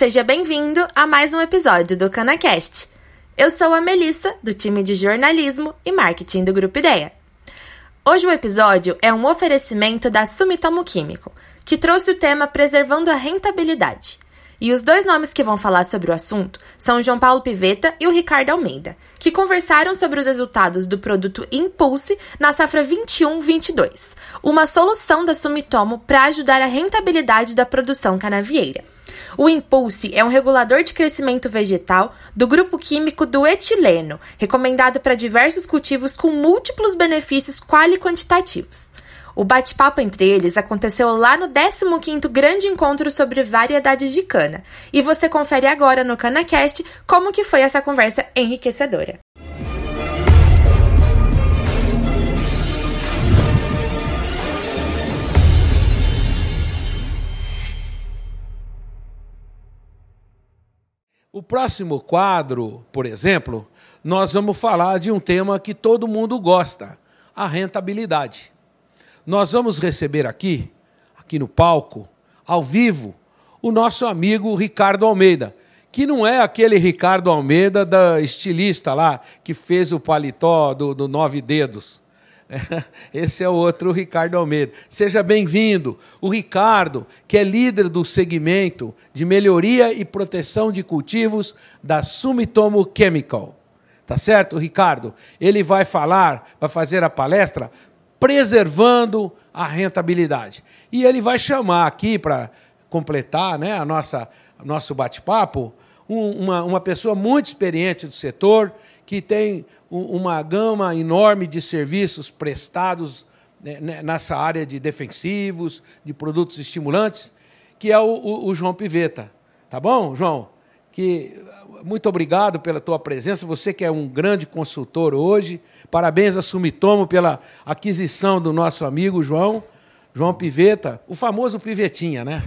Seja bem-vindo a mais um episódio do CanaCast. Eu sou a Melissa, do time de jornalismo e marketing do Grupo Ideia. Hoje o episódio é um oferecimento da Sumitomo Químico, que trouxe o tema Preservando a Rentabilidade. E os dois nomes que vão falar sobre o assunto são o João Paulo Piveta e o Ricardo Almeida, que conversaram sobre os resultados do produto Impulse na safra 21-22, uma solução da Sumitomo para ajudar a rentabilidade da produção canavieira. O Impulse é um regulador de crescimento vegetal do grupo químico do etileno, recomendado para diversos cultivos com múltiplos benefícios quali quantitativos. O bate-papo entre eles aconteceu lá no 15º Grande Encontro sobre Variedades de Cana, e você confere agora no CanaCast como que foi essa conversa enriquecedora. O próximo quadro, por exemplo, nós vamos falar de um tema que todo mundo gosta, a rentabilidade. Nós vamos receber aqui, aqui no palco, ao vivo, o nosso amigo Ricardo Almeida, que não é aquele Ricardo Almeida da estilista lá que fez o paletó do, do Nove Dedos. Esse é o outro Ricardo Almeida. Seja bem-vindo. O Ricardo, que é líder do segmento de melhoria e proteção de cultivos da Sumitomo Chemical. Tá certo, Ricardo? Ele vai falar, vai fazer a palestra preservando a rentabilidade. E ele vai chamar aqui para completar, né, a nossa nosso bate-papo, um, uma, uma pessoa muito experiente do setor, que tem uma gama enorme de serviços prestados né, né, nessa área de defensivos, de produtos estimulantes, que é o, João Piveta. Tá bom, João? Que, muito obrigado pela tua presença, você que é um grande consultor hoje. Parabéns a Sumitomo pela aquisição do nosso amigo João. João Piveta, o famoso Pivetinha, né?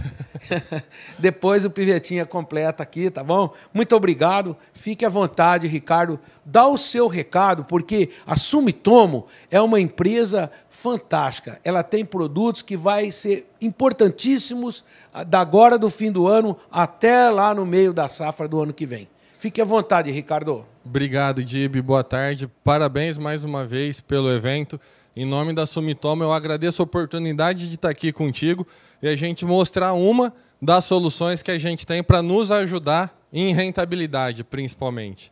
Depois o Pivetinha completa aqui, tá bom? Muito obrigado. Fique à vontade, Ricardo. Dá o seu recado, porque a Sumitomo é uma empresa fantástica. Ela tem produtos que vai ser importantíssimos ah, da agora do fim do ano até lá no meio da safra do ano que vem. Fique à vontade, Ricardo. Obrigado, Dib. Boa tarde. Parabéns mais uma vez pelo evento. Em nome da Sumitomo, eu agradeço a oportunidade de estar aqui contigo e a gente mostrar uma das soluções que a gente tem para nos ajudar em rentabilidade, principalmente.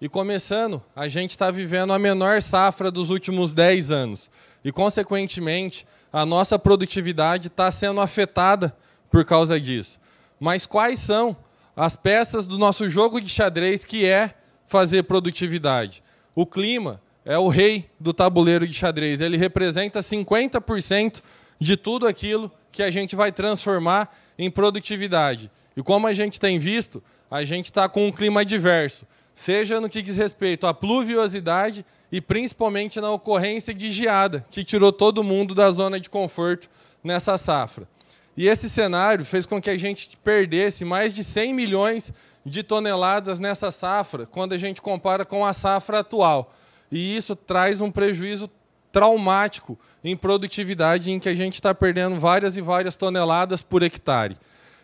E começando, a gente está vivendo a menor safra dos últimos 10 anos. E, consequentemente, a nossa produtividade está sendo afetada por causa disso. Mas quais são as peças do nosso jogo de xadrez que é fazer produtividade? O clima, é o rei do tabuleiro de xadrez. Ele representa 50% de tudo aquilo que a gente vai transformar em produtividade. E como a gente tem visto, a gente está com um clima diverso, seja no que diz respeito à pluviosidade e principalmente na ocorrência de geada, que tirou todo mundo da zona de conforto nessa safra. E esse cenário fez com que a gente perdesse mais de 100 milhões de toneladas nessa safra, quando a gente compara com a safra atual. E isso traz um prejuízo traumático em produtividade, em que a gente está perdendo várias e várias toneladas por hectare.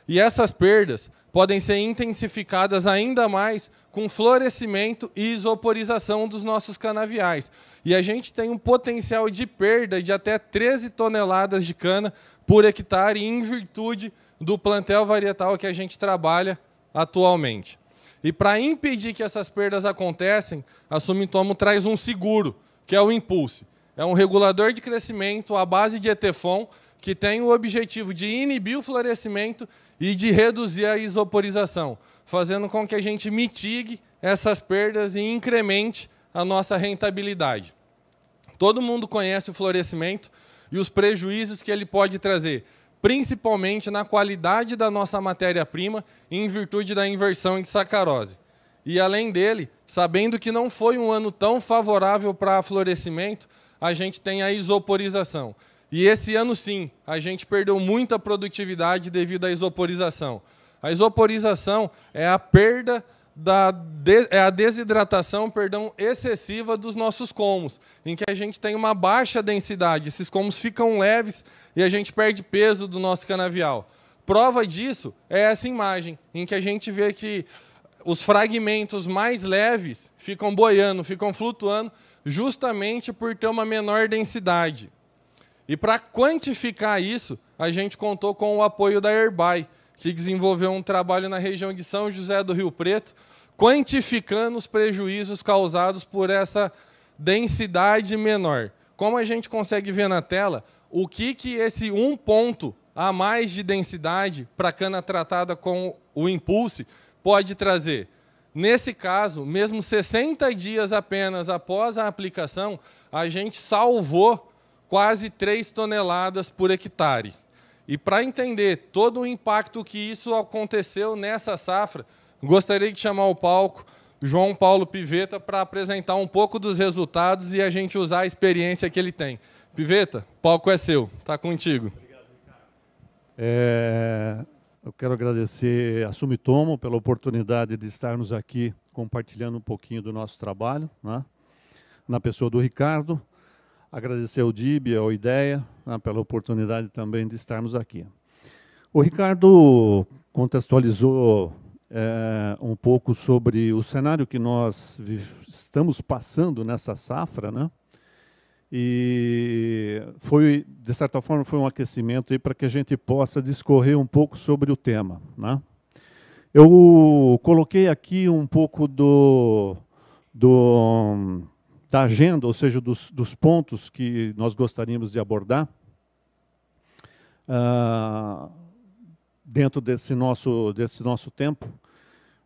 E essas perdas podem ser intensificadas ainda mais com florescimento e isoporização dos nossos canaviais. E a gente tem um potencial de perda de até 13 toneladas de cana por hectare em virtude do plantel varietal que a gente trabalha atualmente. E para impedir que essas perdas aconteçam, a Sumitomo traz um seguro, que é o Impulse. É um regulador de crescimento à base de Etefon, que tem o objetivo de inibir o florescimento e de reduzir a isoporização, fazendo com que a gente mitigue essas perdas e incremente a nossa rentabilidade. Todo mundo conhece o florescimento e os prejuízos que ele pode trazer, principalmente na qualidade da nossa matéria-prima, em virtude da inversão de sacarose. E além dele, sabendo que não foi um ano tão favorável para florescimento, a gente tem a isoporização. E esse ano sim, a gente perdeu muita produtividade devido à isoporização. A isoporização é a perda da é a desidratação, perdão, excessiva dos nossos colmos, em que a gente tem uma baixa densidade, esses colmos ficam leves e a gente perde peso do nosso canavial. Prova disso é essa imagem, em que a gente vê que os fragmentos mais leves ficam boiando, ficam flutuando, justamente por ter uma menor densidade. E para quantificar isso, a gente contou com o apoio da Airby, que desenvolveu um trabalho na região de São José do Rio Preto, quantificando os prejuízos causados por essa densidade menor. Como a gente consegue ver na tela, o que, que esse um ponto a mais de densidade para cana tratada com o Impulse pode trazer? Nesse caso, mesmo 60 dias apenas após a aplicação, a gente salvou quase 3 toneladas por hectare. E para entender todo o impacto que isso aconteceu nessa safra, gostaria de chamar o palco João Paulo Piveta para apresentar um pouco dos resultados e a gente usar a experiência que ele tem. Piveta, o palco é seu, está contigo. É, eu quero agradecer a Sumitomo pela oportunidade de estarmos aqui compartilhando um pouquinho do nosso trabalho, né, na pessoa do Ricardo. Agradecer ao DIB, ao IDEA, né, pela oportunidade também de estarmos aqui. O Ricardo contextualizou é, um pouco sobre o cenário que nós estamos passando nessa safra, né? E foi, de certa forma, foi um aquecimento para que a gente possa discorrer um pouco sobre o tema, né? Eu coloquei aqui um pouco do, do da agenda, ou seja, dos, dos pontos que nós gostaríamos de abordar uh, dentro desse nosso, desse nosso tempo.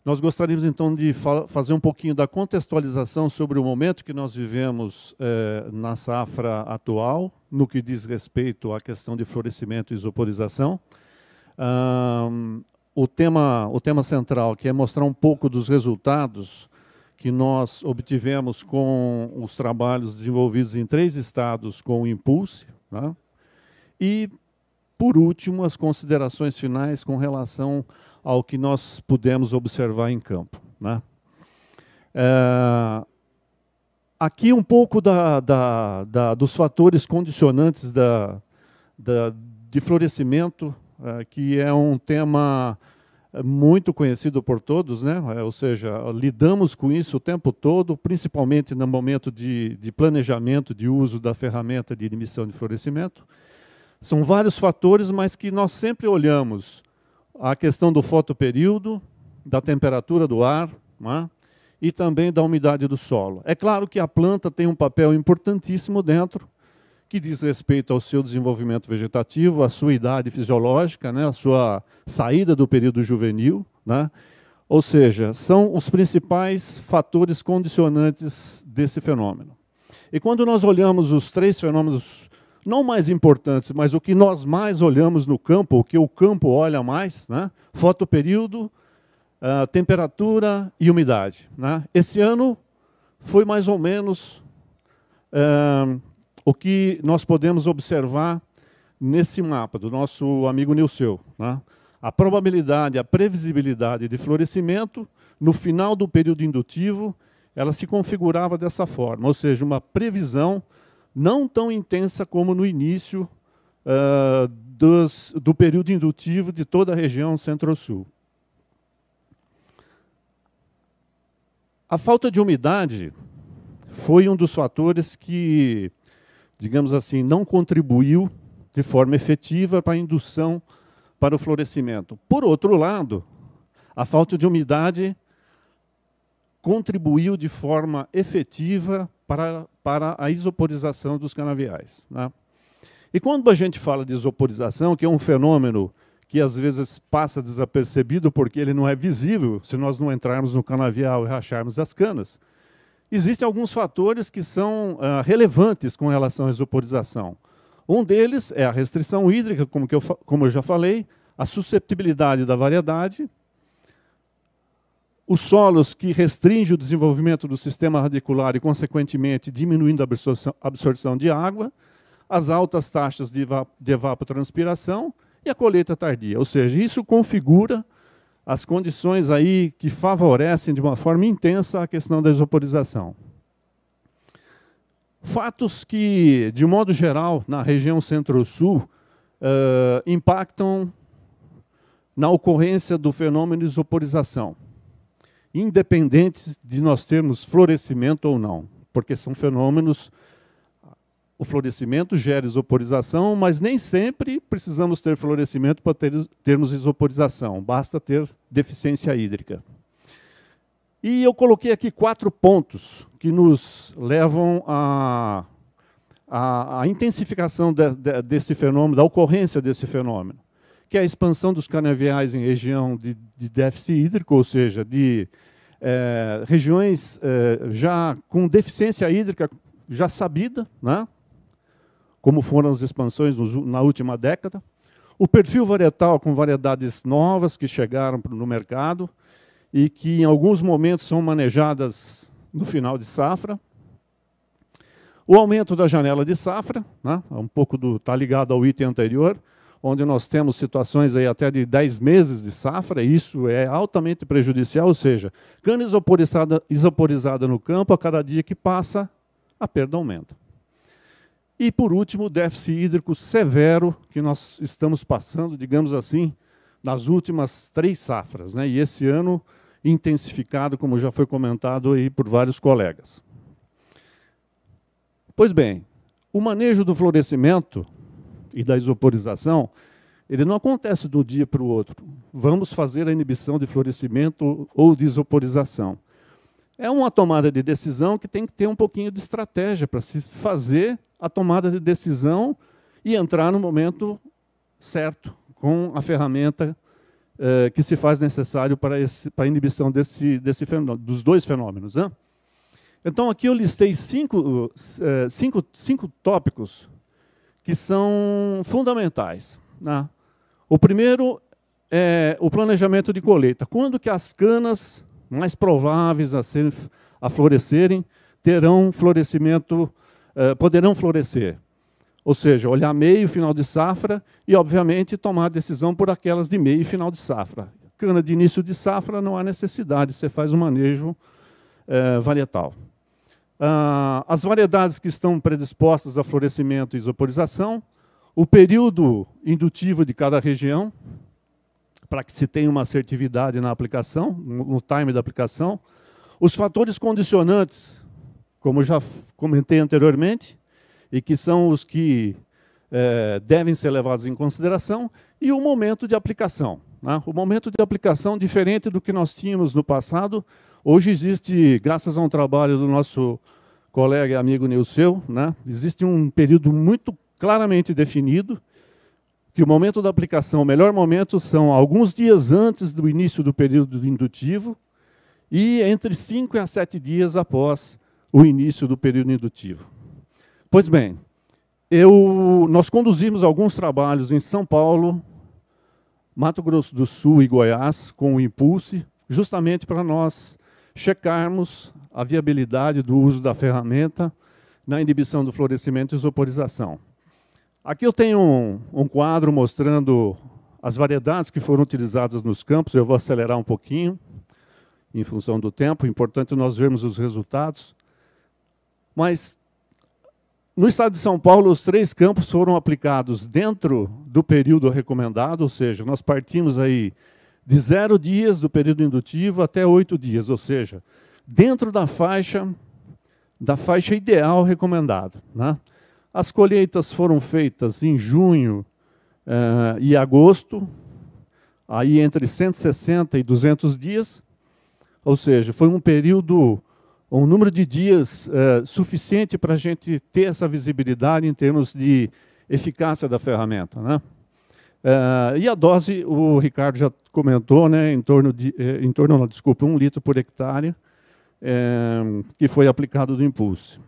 Nós gostaríamos então de fa fazer um pouquinho da contextualização sobre o momento que nós vivemos eh, na safra atual, no que diz respeito à questão de florescimento e isoporização. Um, o, tema, o tema central, que é mostrar um pouco dos resultados que nós obtivemos com os trabalhos desenvolvidos em três estados com o Impulse. Né? E, por último, as considerações finais com relação ao que nós pudemos observar em campo. Né? É, aqui um pouco da, da, da, dos fatores condicionantes da, de florescimento, é, que é um tema muito conhecido por todos, né? É, ou seja, lidamos com isso o tempo todo, principalmente no momento de, de planejamento de uso da ferramenta de emissão de florescimento. São vários fatores, mas que nós sempre olhamos a questão do fotoperíodo, da temperatura do ar né? e também da umidade do solo. É claro que a planta tem um papel importantíssimo dentro, que diz respeito ao seu desenvolvimento vegetativo, à sua idade fisiológica, né, a sua saída do período juvenil. Né? Ou seja, são os principais fatores condicionantes desse fenômeno. E quando nós olhamos os três fenômenos, não mais importantes, mas o que nós mais olhamos no campo, o que o campo olha mais, né? fotoperíodo, uh, temperatura e umidade. Né? Esse ano foi mais ou menos uh, o que nós podemos observar nesse mapa do nosso amigo Nilceu. Né? A probabilidade, a previsibilidade de florescimento no final do período indutivo, ela se configurava dessa forma, ou seja, uma previsão não tão intensa como no início uh, dos, do período indutivo de toda a região centro-sul. A falta de umidade foi um dos fatores que digamos assim, não contribuiu de forma efetiva para a indução para o florescimento. Por outro lado, a falta de umidade contribuiu de forma efetiva para, para a isoporização dos canaviais. Né? E quando a gente fala de isoporização, que é um fenômeno que às vezes passa desapercebido porque ele não é visível se nós não entrarmos no canavial e racharmos as canas, Existem alguns fatores que são uh, relevantes com relação à isoporização. Um deles é a restrição hídrica, como, eu, como eu já falei, a susceptibilidade da variedade, os solos que restringem o desenvolvimento do sistema radicular e, consequentemente, diminuindo a absorção, de água, as altas taxas de, de evapotranspiração e a colheita tardia. Ou seja, isso configura as condições aí que favorecem de uma forma intensa a questão da isoporização. Fatos que, de modo geral, na região centro-sul, uh, impactam na ocorrência do fenômeno de isoporização, independentes de nós termos florescimento ou não, porque são fenômenos. O florescimento gera isoporização, mas nem sempre precisamos ter florescimento para ter, termos isoporização, basta ter deficiência hídrica. E eu coloquei aqui quatro pontos que nos levam à a, a, intensificação de, de, desse fenômeno, da ocorrência desse fenômeno que é a expansão dos canaviais em região de, de déficit hídrico, ou seja, de é, regiões é, já com deficiência hídrica já sabida, né? como foram as expansões no, na última década. O perfil varietal com variedades novas que chegaram no mercado e que em alguns momentos são manejadas no final de safra. O aumento da janela de safra, né? um pouco está ligado ao item anterior, onde nós temos situações aí até de 10 meses de safra, isso é altamente prejudicial, ou seja, cana isoporizada, isoporizada no campo, a cada dia que passa, a perda aumenta. E, por último, o déficit hídrico severo que nós estamos passando, digamos assim, nas últimas três safras, né? e esse ano intensificado, como já foi comentado aí por vários colegas. Pois bem, o manejo do florescimento e da isoporização, ele não acontece de um dia para o outro. Vamos fazer a inibição de florescimento ou de isoporização. É uma tomada de decisão que tem que ter um pouquinho de estratégia para se fazer a tomada de decisão e entrar no momento certo, com a ferramenta eh, que se faz necessário para, esse, para a inibição desse, desse fenômeno, dos dois fenômenos. Né? Então, aqui eu listei cinco, eh, cinco, cinco tópicos que são fundamentais. Né? O primeiro é o planejamento de colheita. Quando que as canas mais prováveis a, ser, a florescerem terão florescimento, eh, poderão florescer? Ou seja, olhar meio, final de safra e, obviamente, tomar decisão por aquelas de meio e final de safra. Cana de início de safra não há necessidade, você faz o manejo eh, varietal. Ah, as variedades que estão predispostas a florescimento e isoporização, o período indutivo de cada região, para que se tenha uma assertividade na aplicação, no time da aplicação, os fatores condicionantes, como já comentei anteriormente, e que são os que é, devem ser levados em consideração, e o momento de aplicação. Né? O momento de aplicação, diferente do que nós tínhamos no passado, Hoje existe, graças a um trabalho do nosso colega e amigo Nilceu, né, existe um período muito claramente definido, que o momento da aplicação, o melhor momento são alguns dias antes do início do período indutivo e entre 5 a 7 dias após o início do período indutivo. Pois bem, eu, nós conduzimos alguns trabalhos em São Paulo, Mato Grosso do Sul e Goiás com o Impulse, justamente para nós checarmos a viabilidade do uso da ferramenta na inibição do florescimento e isoporização. Aqui eu tenho um, um quadro mostrando as variedades que foram utilizadas nos campos. Eu vou acelerar um pouquinho, em função do tempo. Importante nós vermos os resultados. Mas, no estado de São Paulo, os três campos foram aplicados dentro do período recomendado, ou seja, nós partimos aí de zero dias do período indutivo até oito dias, ou seja, dentro da faixa da faixa ideal recomendada. Né? As colheitas foram feitas em junho eh, e agosto, aí entre 160 e 200 dias, ou seja, foi um período, um número de dias eh, suficiente para a gente ter essa visibilidade em termos de eficácia da ferramenta. Né? Uh, e a dose, o Ricardo já comentou, né, em torno de, eh, em torno, não, desculpa, um litro por hectare, eh, que foi aplicado do impulso.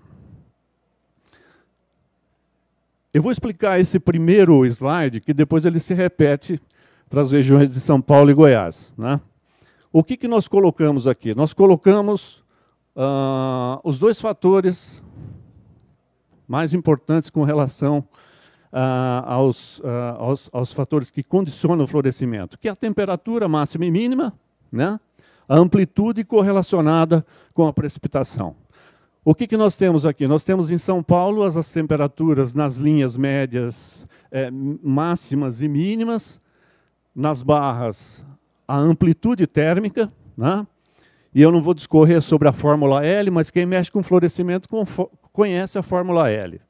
Eu vou explicar esse primeiro slide, que depois ele se repete para as regiões de São Paulo e Goiás. Né? O que, que nós colocamos aqui? Nós colocamos uh, os dois fatores mais importantes com relação ah, aos, ah, aos, aos, fatores que condicionam o florescimento, que é a temperatura máxima e mínima, né? a amplitude correlacionada com a precipitação. O que, que nós temos aqui? Nós temos em São Paulo as, as temperaturas nas linhas médias é, máximas e mínimas, nas barras a amplitude térmica, né? e eu não vou discorrer sobre a fórmula L, mas quem mexe com florescimento conhece a fórmula L.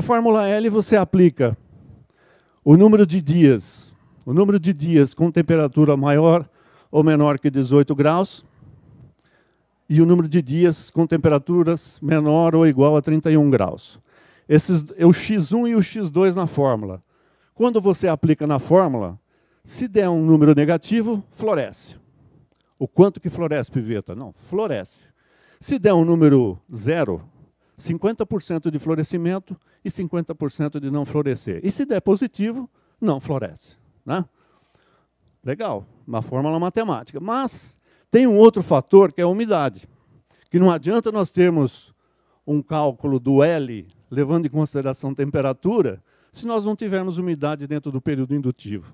A fórmula L você aplica o número de dias, o número de dias com temperatura maior ou menor que 18 graus, e o número de dias com temperaturas menor ou igual a 31 graus. Esses é o x1 e o x2 na fórmula. Quando você aplica na fórmula, se der um número negativo, floresce. O quanto que floresce, piveta? Não, floresce. Se der um número zero, 50% de florescimento e 50% de não florescer. E se der positivo, não floresce. Né? Legal, uma fórmula matemática. Mas tem um outro fator que é a umidade, que não adianta nós termos um cálculo do L levando em consideração temperatura, se nós não tivermos umidade dentro do período indutivo.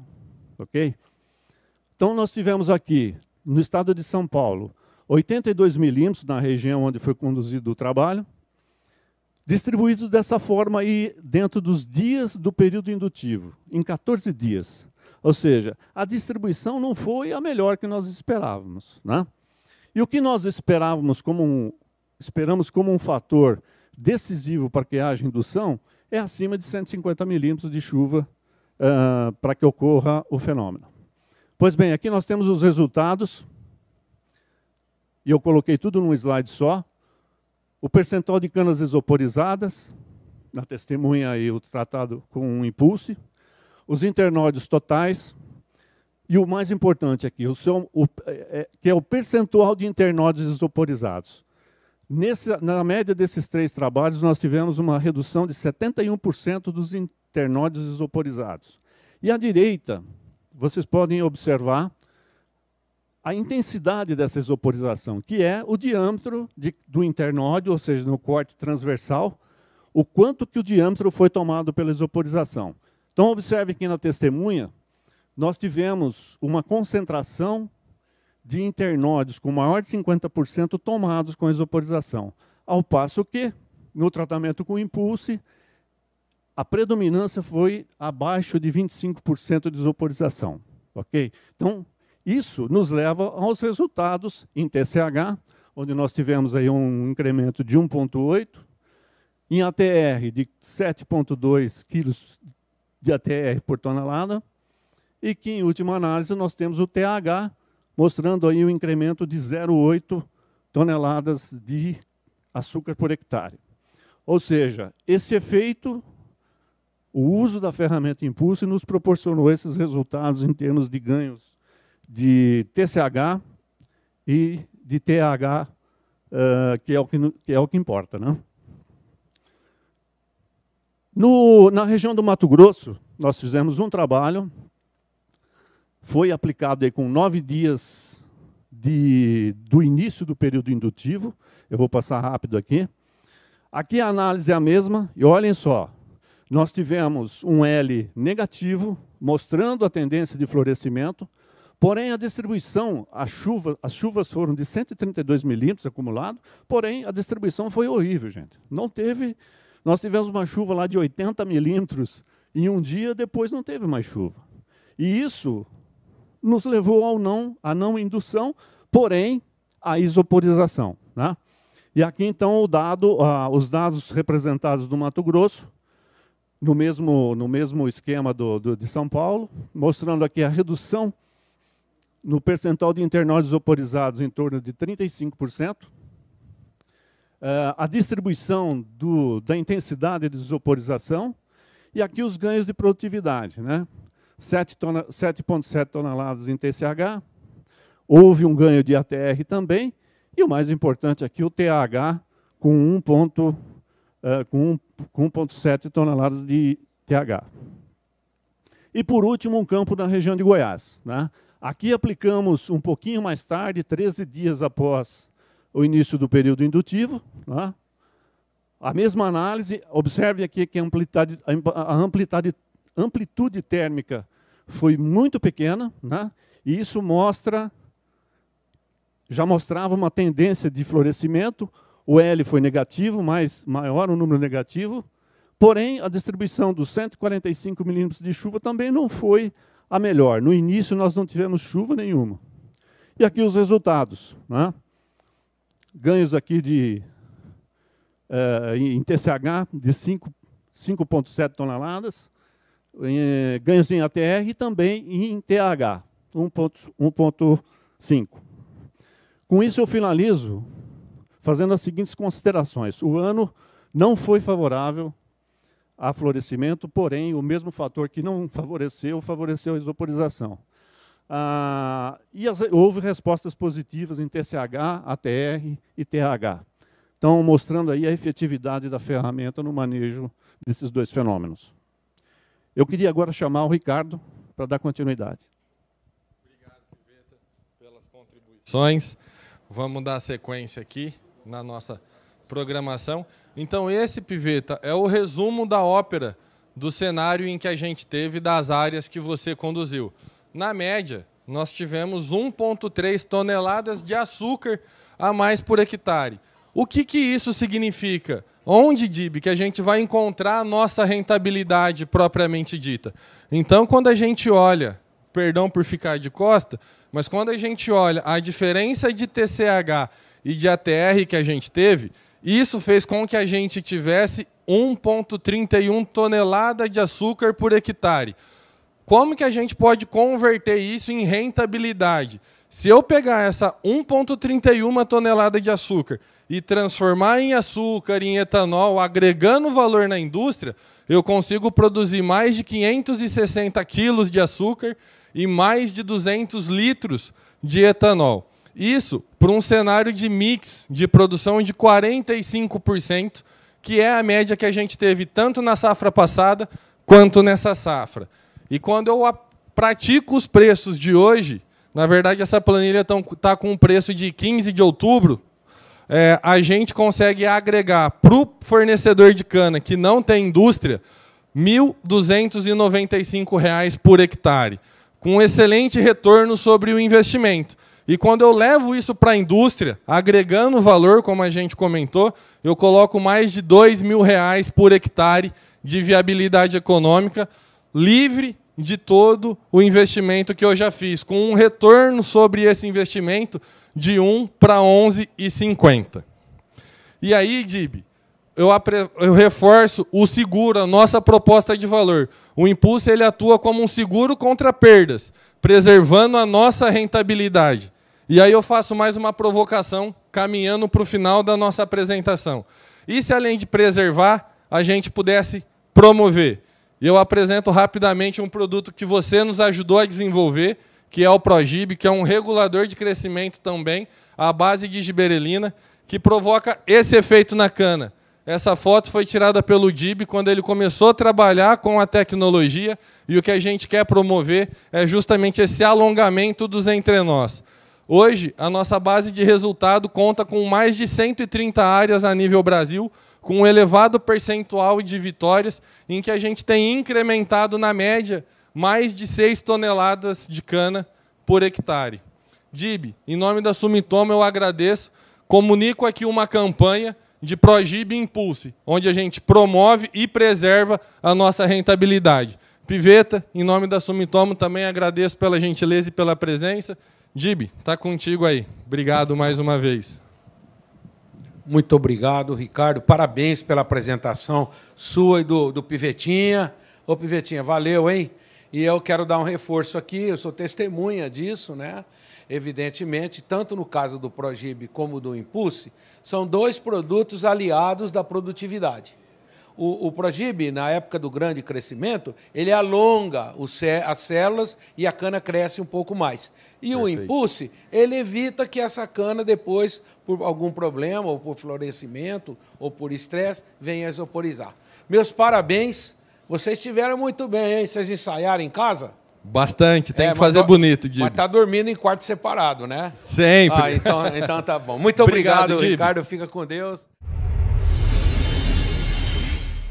Ok? Então, nós tivemos aqui, no estado de São Paulo, 82 milímetros na região onde foi conduzido o trabalho, distribuídos dessa forma aí dentro dos dias do período indutivo, em 14 dias. Ou seja, a distribuição não foi a melhor que nós esperávamos. Né? E o que nós esperávamos como um, esperamos como um fator decisivo para que haja indução é acima de 150 milímetros de chuva uh, para que ocorra o fenômeno. Pois bem, aqui nós temos os resultados, e eu coloquei tudo num slide só. O percentual de canas isoporizadas, na testemunha e o tratado com um impulso, os internóides totais, e o mais importante aqui, o seu, o, é, é, que é o percentual de internóides isoporizados. Nesse, na média desses três trabalhos, nós tivemos uma redução de 71% dos internóides isoporizados. E à direita, vocês podem observar a intensidade dessa isoporização, que é o diâmetro de, do internóide, ou seja, no corte transversal, o quanto que o diâmetro foi tomado pela isoporização. Então, observe que na testemunha, nós tivemos uma concentração de internóides com maior de 50% tomados com isoporização, ao passo que, no tratamento com impulso, a predominância foi abaixo de 25% de isoporização. Ok? Então, isso nos leva aos resultados em TCH, onde nós tivemos aí um incremento de 1,8, em ATR de 7,2 quilos de ATR por tonelada, e que, em última análise, nós temos o TH, mostrando aí um incremento de 0,8 toneladas de açúcar por hectare. Ou seja, esse efeito, o uso da ferramenta Impulse nos proporcionou esses resultados em termos de ganhos de TCH e de TH, uh, que, é o que, que, é o que importa. Né? No, na região do Mato Grosso, nós fizemos um trabalho, foi aplicado aí com nove dias de, do início do período indutivo, eu vou passar rápido aqui. Aqui a análise é a mesma, e olhem só, nós tivemos um L negativo, mostrando a tendência de florescimento, porém a distribuição, a chuva, as chuvas foram de 132 milímetros acumulado, porém a distribuição foi horrível, gente. Não teve nós tivemos uma chuva lá de 80 milímetros em um dia, depois não teve mais chuva. E isso nos levou ao não, à não indução, porém à isoporização. Né? E aqui então dado, os dados representados do Mato Grosso, no mesmo, no mesmo esquema do, do, de São Paulo, mostrando aqui a redução no percentual de internóides isoporizados em torno de 35%, uh, a distribuição do, da intensidade de isoporização e aqui os ganhos de produtividade. Né? 7,7 toneladas em TCH, houve um ganho de ATR também, e o mais importante aqui, o TH com 1,7 uh, eh, com 1, toneladas de TH. E por último, um campo na região de Goiás. Né? Aqui aplicamos um pouquinho mais tarde, 13 dias após o início do período indutivo. Né? A mesma análise, observe aqui que a amplitude, a amplitude, amplitude térmica foi muito pequena, né? e isso mostra, já mostrava uma tendência de florescimento, o L foi negativo, mais maior o número negativo, porém a distribuição dos 145 milímetros de chuva também não foi a melhor. No início nós não tivemos chuva nenhuma. E aqui os resultados. Né? Ganhos aqui de é, em TCH de 5,7 toneladas, em, ganhos em ATR e também em TH, 1,5. Com isso eu finalizo fazendo as seguintes considerações. O ano não foi favorável a florescimento, porém, o mesmo fator que não favoreceu, favoreceu a isoporização. Ah, e as, houve respostas positivas em TCH, ATR e TH. Então, mostrando aí a efetividade da ferramenta no manejo desses dois fenômenos. Eu queria agora chamar o Ricardo para dar continuidade. Obrigado, Piveta, pelas contribuições. Vamos dar sequência aqui na nossa programação. Então, esse, Piveta, é o resumo da ópera do cenário em que a gente teve das áreas que você conduziu. Na média, nós tivemos 1,3 toneladas de açúcar a mais por hectare. O que, que isso significa? Onde, Dib, que a gente vai encontrar a nossa rentabilidade propriamente dita? Então, quando a gente olha, perdão por ficar de costa, mas quando a gente olha a diferença de TCH e de ATR que a gente teve, isso fez com que a gente tivesse 1,31 tonelada de açúcar por hectare. Como que a gente pode converter isso em rentabilidade? Se eu pegar essa 1,31 tonelada de açúcar e transformar em açúcar, em etanol, agregando valor na indústria, eu consigo produzir mais de 560 quilos de açúcar e mais de 200 litros de etanol. Isso para um cenário de mix de produção de 45%, que é a média que a gente teve tanto na safra passada quanto nessa safra. E quando eu pratico os preços de hoje, na verdade essa planilha está com um preço de 15 de outubro, é, a gente consegue agregar para o fornecedor de cana que não tem indústria R$ 1.295 por hectare, com um excelente retorno sobre o investimento. E quando eu levo isso para a indústria, agregando valor, como a gente comentou, eu coloco mais de R$ mil reais por hectare de viabilidade econômica, livre de todo o investimento que eu já fiz, com um retorno sobre esse investimento de 1 para 11,50. E aí, Dib, eu, eu, reforço o seguro, a nossa proposta de valor. O impulso ele atua como um seguro contra perdas, preservando a nossa rentabilidade. E aí eu faço mais uma provocação, caminhando para o final da nossa apresentação. E se além de preservar, a gente pudesse promover? Eu apresento rapidamente um produto que você nos ajudou a desenvolver, que é o Progib, que é um regulador de crescimento também, à base de giberelina, que provoca esse efeito na cana. Essa foto foi tirada pelo DIB quando ele começou a trabalhar com a tecnologia e o que a gente quer promover é justamente esse alongamento dos entre nós. Hoje, a nossa base de resultado conta com mais de 130 áreas a nível Brasil, com um elevado percentual de vitórias, em que a gente tem incrementado, na média, mais de 6 toneladas de cana por hectare. Dib, em nome da Sumitomo, eu agradeço. Comunico aqui uma campanha de Progib Impulse, onde a gente promove e preserva a nossa rentabilidade. Piveta, em nome da Sumitomo, também agradeço pela gentileza e pela presença. Dib, está contigo aí. Obrigado mais uma vez. Muito obrigado, Ricardo. Parabéns pela apresentação sua e do, do Pivetinha. Ô, Pivetinha, valeu, hein? E eu quero dar um reforço aqui, eu sou testemunha disso, né? Evidentemente, tanto no caso do Progib como do Impulse, são dois produtos aliados da produtividade. O, o Progib, na época do grande crescimento, ele alonga as células e a cana cresce um pouco mais. E Perfeito. o Impulse, ele evita que essa cana depois, por algum problema, ou por florescimento, ou por estresse, venha a isoporizar. Meus parabéns vocês estiveram muito bem, hein? Vocês ensaiaram em casa? Bastante, tem é, que fazer bonito, Dib. Mas tá dormindo em quarto separado, né? Sempre. Ah, então, então tá bom. Muito obrigado, obrigado Ricardo. Fica com Deus.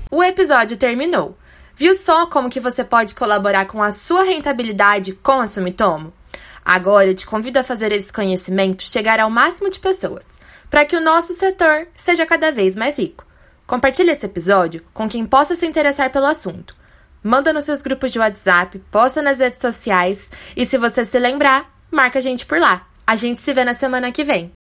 O episódio terminou. Viu só como que você pode colaborar com a sua rentabilidade com a Sumitomo? Agora eu te convido a fazer esse conhecimento chegar ao máximo de pessoas, para que o nosso setor seja cada vez mais rico. Compartilhe esse episódio com quem possa se interessar pelo assunto. manda nos seus grupos de WhatsApp, posta nas redes sociais e se você se lembrar, marca a gente por lá. A gente se vê na semana que vem.